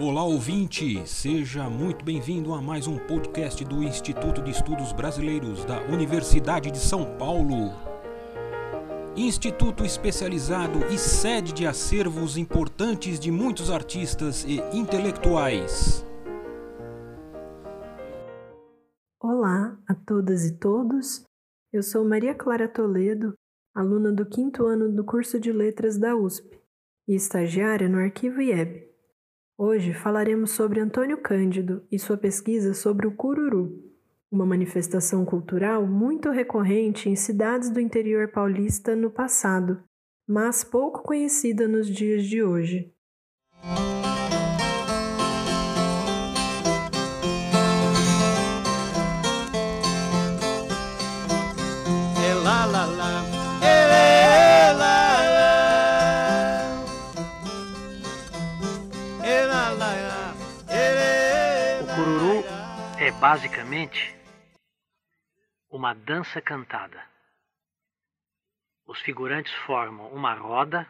Olá ouvinte, seja muito bem-vindo a mais um podcast do Instituto de Estudos Brasileiros da Universidade de São Paulo. Instituto especializado e sede de acervos importantes de muitos artistas e intelectuais. Olá a todas e todos. Eu sou Maria Clara Toledo, aluna do quinto ano do curso de Letras da USP e estagiária no Arquivo IEB. Hoje falaremos sobre Antônio Cândido e sua pesquisa sobre o cururu, uma manifestação cultural muito recorrente em cidades do interior paulista no passado, mas pouco conhecida nos dias de hoje. Basicamente uma dança cantada. Os figurantes formam uma roda,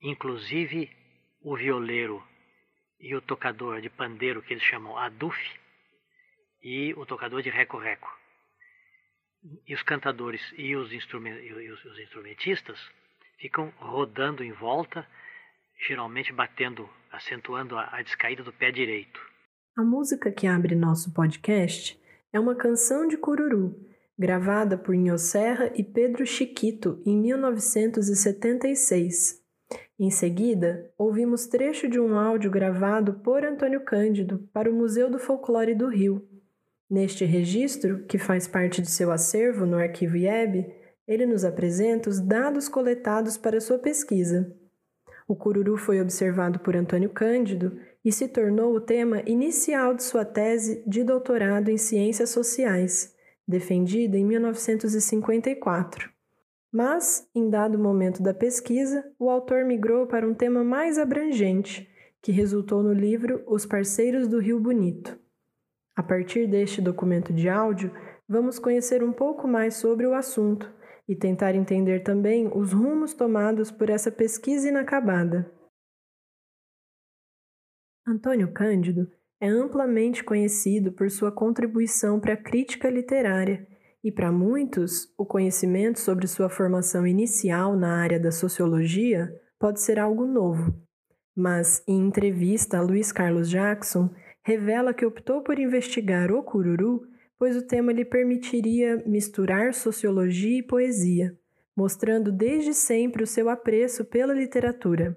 inclusive o violeiro e o tocador de pandeiro, que eles chamam aduf, e o tocador de reco-reco. E os cantadores e os, e os instrumentistas ficam rodando em volta, geralmente batendo, acentuando a, a descaída do pé direito. A música que abre nosso podcast é uma canção de cururu, gravada por Nho Serra e Pedro Chiquito em 1976. Em seguida, ouvimos trecho de um áudio gravado por Antônio Cândido para o Museu do Folclore do Rio. Neste registro, que faz parte de seu acervo no arquivo IEB, ele nos apresenta os dados coletados para sua pesquisa. O cururu foi observado por Antônio Cândido e se tornou o tema inicial de sua tese de doutorado em Ciências Sociais, defendida em 1954. Mas, em dado momento da pesquisa, o autor migrou para um tema mais abrangente, que resultou no livro Os Parceiros do Rio Bonito. A partir deste documento de áudio, vamos conhecer um pouco mais sobre o assunto e tentar entender também os rumos tomados por essa pesquisa inacabada. Antônio Cândido é amplamente conhecido por sua contribuição para a crítica literária e, para muitos, o conhecimento sobre sua formação inicial na área da sociologia pode ser algo novo. Mas, em entrevista a Luiz Carlos Jackson, revela que optou por investigar o cururu pois o tema lhe permitiria misturar sociologia e poesia, mostrando desde sempre o seu apreço pela literatura.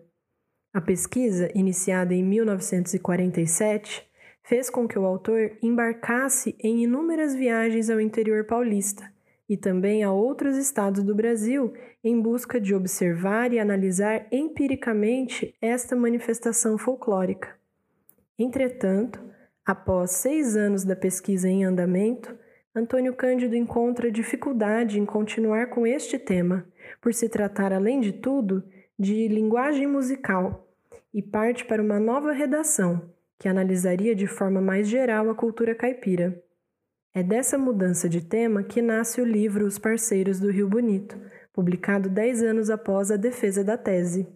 A pesquisa, iniciada em 1947, fez com que o autor embarcasse em inúmeras viagens ao interior paulista e também a outros estados do Brasil em busca de observar e analisar empiricamente esta manifestação folclórica. Entretanto, após seis anos da pesquisa em andamento, Antônio Cândido encontra dificuldade em continuar com este tema, por se tratar, além de tudo, de linguagem musical e parte para uma nova redação, que analisaria de forma mais geral a cultura caipira. É dessa mudança de tema que nasce o livro Os Parceiros do Rio Bonito, publicado dez anos após a defesa da tese.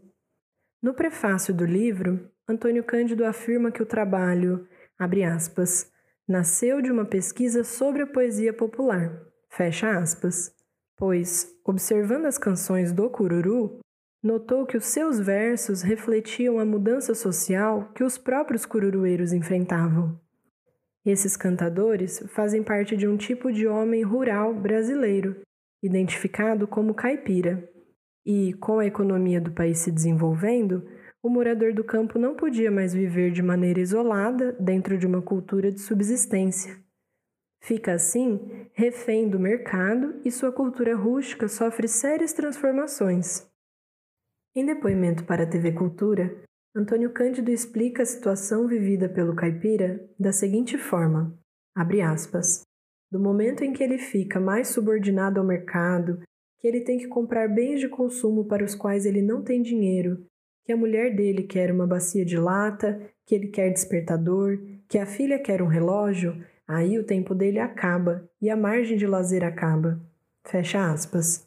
No prefácio do livro, Antônio Cândido afirma que o trabalho, abre aspas, nasceu de uma pesquisa sobre a poesia popular, fecha aspas, pois, observando as canções do Cururu, notou que os seus versos refletiam a mudança social que os próprios cururueiros enfrentavam. Esses cantadores fazem parte de um tipo de homem rural brasileiro, identificado como caipira. E, com a economia do país se desenvolvendo, o morador do campo não podia mais viver de maneira isolada dentro de uma cultura de subsistência. Fica assim refém do mercado e sua cultura rústica sofre sérias transformações. Em depoimento para a TV Cultura, Antônio Cândido explica a situação vivida pelo caipira da seguinte forma: abre aspas. Do momento em que ele fica mais subordinado ao mercado, que ele tem que comprar bens de consumo para os quais ele não tem dinheiro, que a mulher dele quer uma bacia de lata, que ele quer despertador, que a filha quer um relógio, aí o tempo dele acaba e a margem de lazer acaba. Fecha aspas.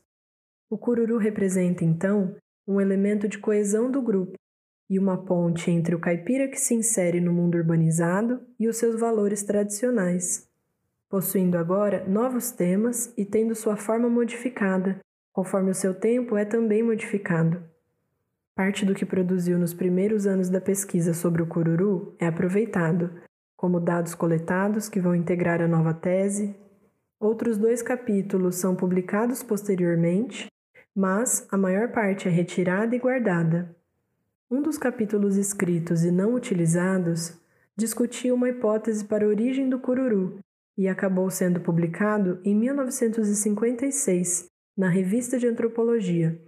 O cururu representa, então, um elemento de coesão do grupo, e uma ponte entre o caipira que se insere no mundo urbanizado e os seus valores tradicionais, possuindo agora novos temas e tendo sua forma modificada, conforme o seu tempo é também modificado. Parte do que produziu nos primeiros anos da pesquisa sobre o cururu é aproveitado, como dados coletados que vão integrar a nova tese. Outros dois capítulos são publicados posteriormente, mas a maior parte é retirada e guardada. Um dos capítulos escritos e não utilizados discutia uma hipótese para a origem do cururu e acabou sendo publicado em 1956 na Revista de Antropologia,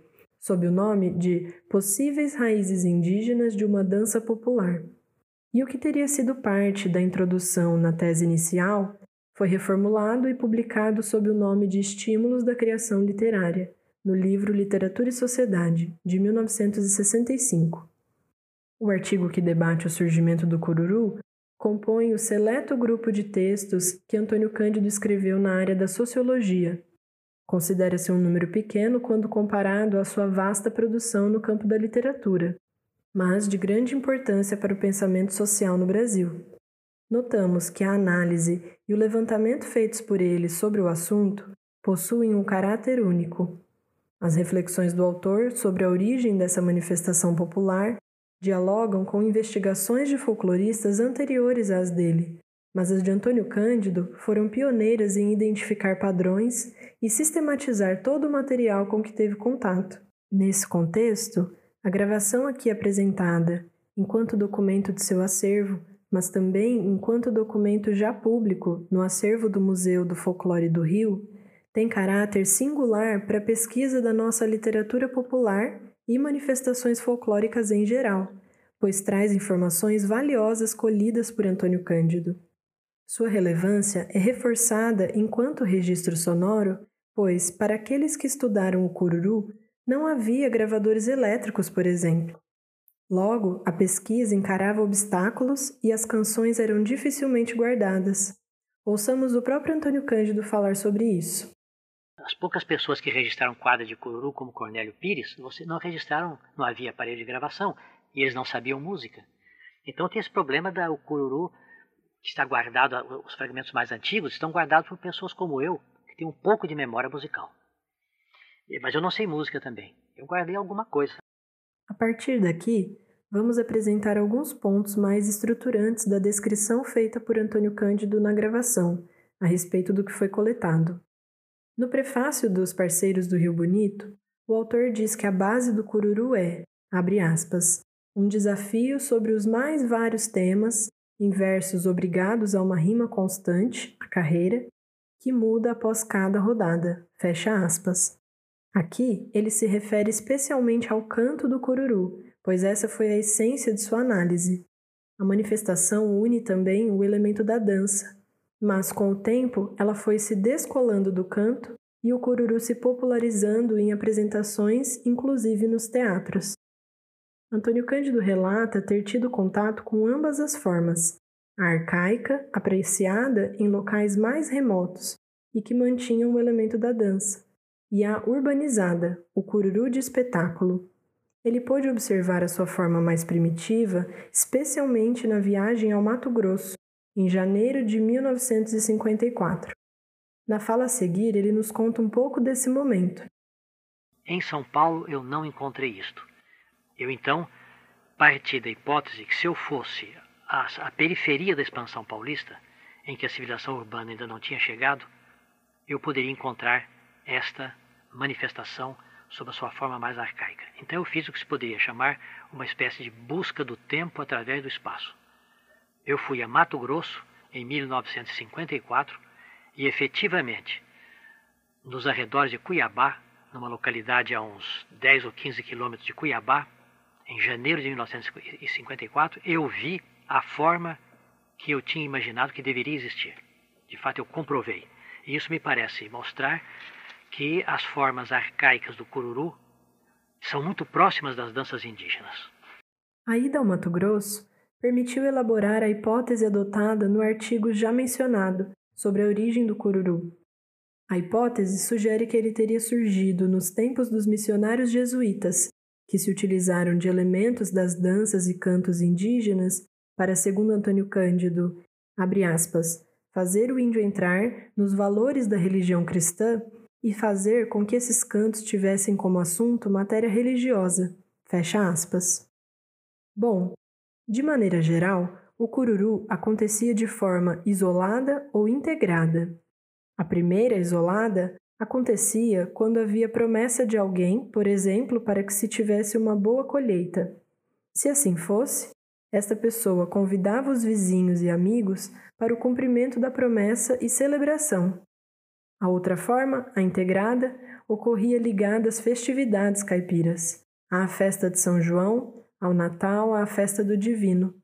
sob o nome de Possíveis Raízes Indígenas de uma Dança Popular. E o que teria sido parte da introdução na tese inicial foi reformulado e publicado sob o nome de Estímulos da Criação Literária, no livro Literatura e Sociedade, de 1965. O artigo que debate o surgimento do cururu compõe o seleto grupo de textos que Antônio Cândido escreveu na área da sociologia. Considera-se um número pequeno quando comparado à sua vasta produção no campo da literatura, mas de grande importância para o pensamento social no Brasil. Notamos que a análise e o levantamento feitos por ele sobre o assunto possuem um caráter único. As reflexões do autor sobre a origem dessa manifestação popular dialogam com investigações de folcloristas anteriores às dele, mas as de Antônio Cândido foram pioneiras em identificar padrões e sistematizar todo o material com que teve contato. Nesse contexto, a gravação aqui apresentada, enquanto documento de seu acervo, mas também enquanto documento já público no acervo do Museu do Folclore do Rio, tem caráter singular para a pesquisa da nossa literatura popular e manifestações folclóricas em geral, pois traz informações valiosas colhidas por Antônio Cândido. Sua relevância é reforçada enquanto registro sonoro, pois, para aqueles que estudaram o cururu, não havia gravadores elétricos, por exemplo. Logo, a pesquisa encarava obstáculos e as canções eram dificilmente guardadas. Ouçamos o próprio Antônio Cândido falar sobre isso as poucas pessoas que registraram quadra de cururu, como Cornélio Pires, não registraram, não havia aparelho de gravação e eles não sabiam música. Então tem esse problema da o cururu que está guardado, os fragmentos mais antigos estão guardados por pessoas como eu, que tem um pouco de memória musical. Mas eu não sei música também. Eu guardei alguma coisa. A partir daqui, vamos apresentar alguns pontos mais estruturantes da descrição feita por Antônio Cândido na gravação, a respeito do que foi coletado. No prefácio dos Parceiros do Rio Bonito, o autor diz que a base do cururu é, abre aspas, um desafio sobre os mais vários temas, em versos obrigados a uma rima constante, a carreira, que muda após cada rodada, fecha aspas. Aqui ele se refere especialmente ao canto do cururu, pois essa foi a essência de sua análise. A manifestação une também o elemento da dança, mas com o tempo ela foi se descolando do canto e o cururu se popularizando em apresentações, inclusive nos teatros. Antônio Cândido relata ter tido contato com ambas as formas, a arcaica, apreciada em locais mais remotos e que mantinham o elemento da dança, e a urbanizada, o cururu de espetáculo. Ele pôde observar a sua forma mais primitiva, especialmente na viagem ao Mato Grosso, em janeiro de 1954. Na fala a seguir, ele nos conta um pouco desse momento. Em São Paulo eu não encontrei isto. Eu então parti da hipótese que se eu fosse à, periferia da expansão paulista, em que a civilização urbana ainda não tinha chegado, eu poderia encontrar esta manifestação sob a sua forma mais arcaica. Então eu fiz o que se poderia chamar uma espécie de busca do tempo através do espaço. Eu fui a Mato Grosso em 1954 e efetivamente, nos arredores de Cuiabá, numa localidade a uns 10 ou 15 quilômetros de Cuiabá, em janeiro de 1954, eu vi a forma que eu tinha imaginado que deveria existir. De fato, eu comprovei. E isso me parece mostrar que as formas arcaicas do cururu são muito próximas das danças indígenas. A ida ao Mato Grosso permitiu elaborar a hipótese adotada no artigo já mencionado sobre a origem do cururu. A hipótese sugere que ele teria surgido nos tempos dos missionários jesuítas, que se utilizaram de elementos das danças e cantos indígenas para, segundo Antônio Cândido, aspas, fazer o índio entrar nos valores da religião cristã e fazer com que esses cantos tivessem como assunto matéria religiosa. Fecha aspas. Bom, de maneira geral, o cururu acontecia de forma isolada ou integrada. A primeira, isolada, acontecia quando havia promessa de alguém, por exemplo, para que se tivesse uma boa colheita. Se assim fosse, esta pessoa convidava os vizinhos e amigos para o cumprimento da promessa e celebração. A outra forma, a integrada, ocorria ligada às festividades caipiras, à festa de São João, ao Natal, à festa do Divino.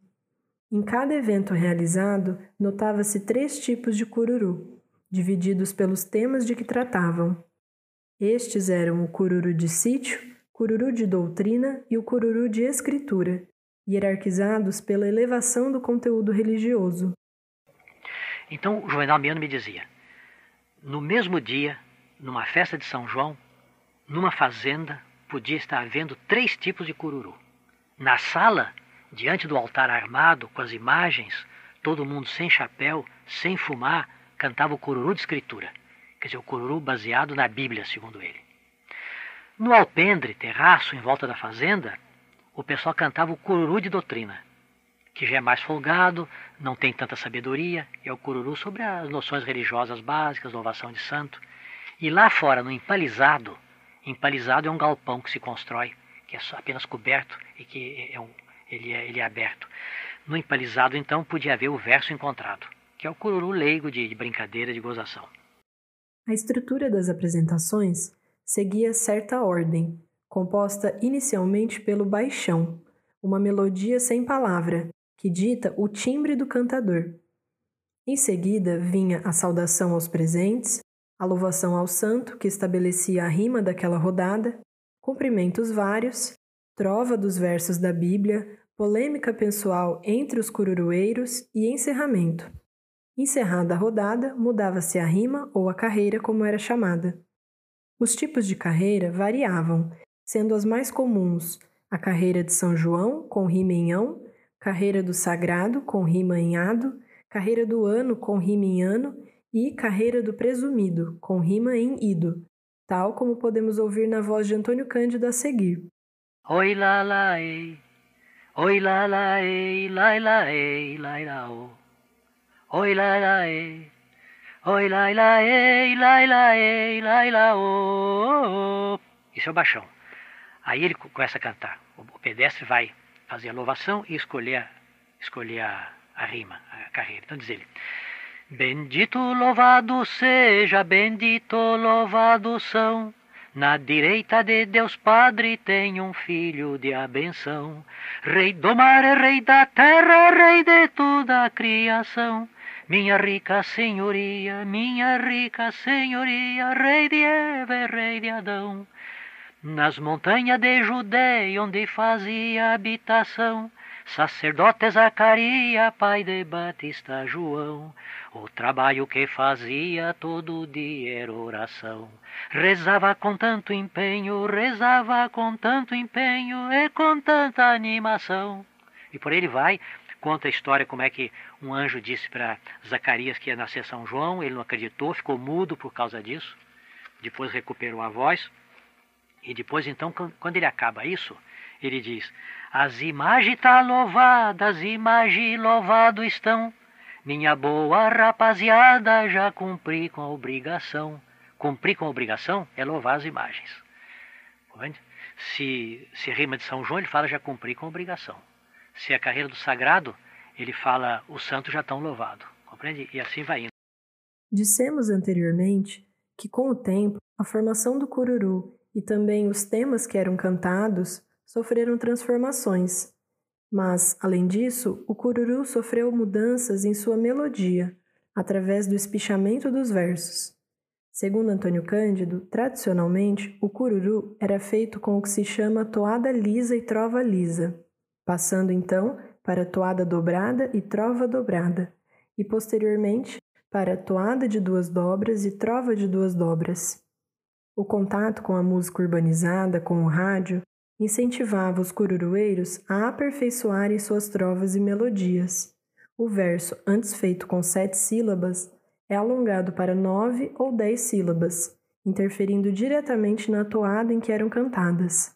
Em cada evento realizado, notava-se três tipos de cururu, divididos pelos temas de que tratavam. Estes eram o cururu de sítio, cururu de doutrina e o cururu de escritura, hierarquizados pela elevação do conteúdo religioso. Então, o Juvenal Miano me dizia: no mesmo dia, numa festa de São João, numa fazenda, podia estar havendo três tipos de cururu. Na sala, diante do altar armado, com as imagens, todo mundo sem chapéu, sem fumar, cantava o cururu de escritura. Quer dizer, o cururu baseado na Bíblia, segundo ele. No alpendre, terraço, em volta da fazenda, o pessoal cantava o cururu de doutrina, que já é mais folgado, não tem tanta sabedoria, é o cururu sobre as noções religiosas básicas, louvação de santo. E lá fora, no empalizado, empalizado é um galpão que se constrói, que é apenas coberto e que é um, ele, é, ele é aberto. No empalizado, então, podia haver o verso encontrado, que é o cururu leigo de, de brincadeira, de gozação. A estrutura das apresentações seguia certa ordem, composta inicialmente pelo baixão, uma melodia sem palavra, que dita o timbre do cantador. Em seguida vinha a saudação aos presentes, a louvação ao santo, que estabelecia a rima daquela rodada, cumprimentos vários, trova dos versos da Bíblia, polêmica pessoal entre os cururueiros e encerramento. Encerrada a rodada, mudava-se a rima ou a carreira, como era chamada. Os tipos de carreira variavam sendo as mais comuns a carreira de São João, com rima em ão, carreira do sagrado, com rima em ado, carreira do ano, com rima em ano, e carreira do presumido, com rima em ido, tal como podemos ouvir na voz de Antônio Cândido a seguir. Oi lá lá ei, oi lá lá ei, lai lá ei, lai lá o. Oi lá lá ei, oi lá lá ei, lai lá ei, lai lá o. Isso é o baixão. Aí ele começa a cantar. O pedestre vai fazer a louvação e escolher, escolher a, a rima, a carreira. Então diz ele: Bendito, louvado seja, bendito, louvado são. Na direita de Deus Padre tem um filho de abenção. Rei do mar, rei da terra, rei de toda a criação. Minha rica senhoria, minha rica senhoria, rei de Eva, rei de Adão. Nas montanhas de Judéia, onde fazia habitação, sacerdote Zacaria, pai de Batista João, o trabalho que fazia todo dia era oração. Rezava com tanto empenho, rezava com tanto empenho e com tanta animação. E por ele vai, conta a história como é que um anjo disse para Zacarias que ia nascer São João, ele não acreditou, ficou mudo por causa disso. Depois recuperou a voz e depois, então, quando ele acaba isso, ele diz: As imagens tá louvadas, as imagens louvado estão. Minha boa rapaziada, já cumpri com a obrigação. Cumprir com a obrigação é louvar as imagens. Se, se rima de São João, ele fala já cumpri com a obrigação. Se a carreira do sagrado, ele fala os santos já estão louvados. Compreende? E assim vai indo. Dissemos anteriormente que, com o tempo, a formação do cururu e também os temas que eram cantados sofreram transformações. Mas, além disso, o cururu sofreu mudanças em sua melodia, através do espichamento dos versos. Segundo Antônio Cândido, tradicionalmente, o cururu era feito com o que se chama toada lisa e trova lisa, passando então para toada dobrada e trova dobrada, e posteriormente para toada de duas dobras e trova de duas dobras. O contato com a música urbanizada, com o rádio, incentivava os cururueiros a aperfeiçoarem suas trovas e melodias. O verso, antes feito com sete sílabas, é alongado para nove ou dez sílabas, interferindo diretamente na toada em que eram cantadas.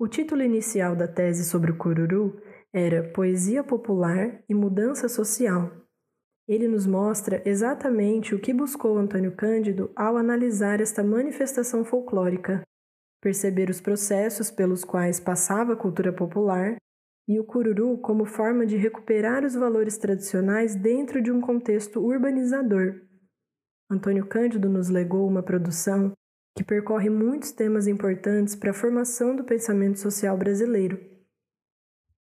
O título inicial da tese sobre o cururu era Poesia Popular e Mudança Social. Ele nos mostra exatamente o que buscou Antônio Cândido ao analisar esta manifestação folclórica, perceber os processos pelos quais passava a cultura popular e o cururu como forma de recuperar os valores tradicionais dentro de um contexto urbanizador. Antônio Cândido nos legou uma produção que percorre muitos temas importantes para a formação do pensamento social brasileiro.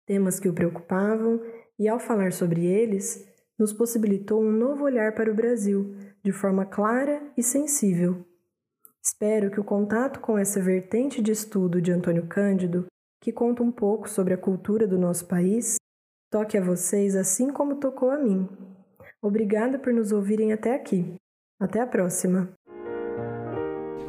Temas que o preocupavam e, ao falar sobre eles, nos possibilitou um novo olhar para o Brasil, de forma clara e sensível. Espero que o contato com essa vertente de estudo de Antônio Cândido, que conta um pouco sobre a cultura do nosso país, toque a vocês assim como tocou a mim. Obrigada por nos ouvirem até aqui. Até a próxima!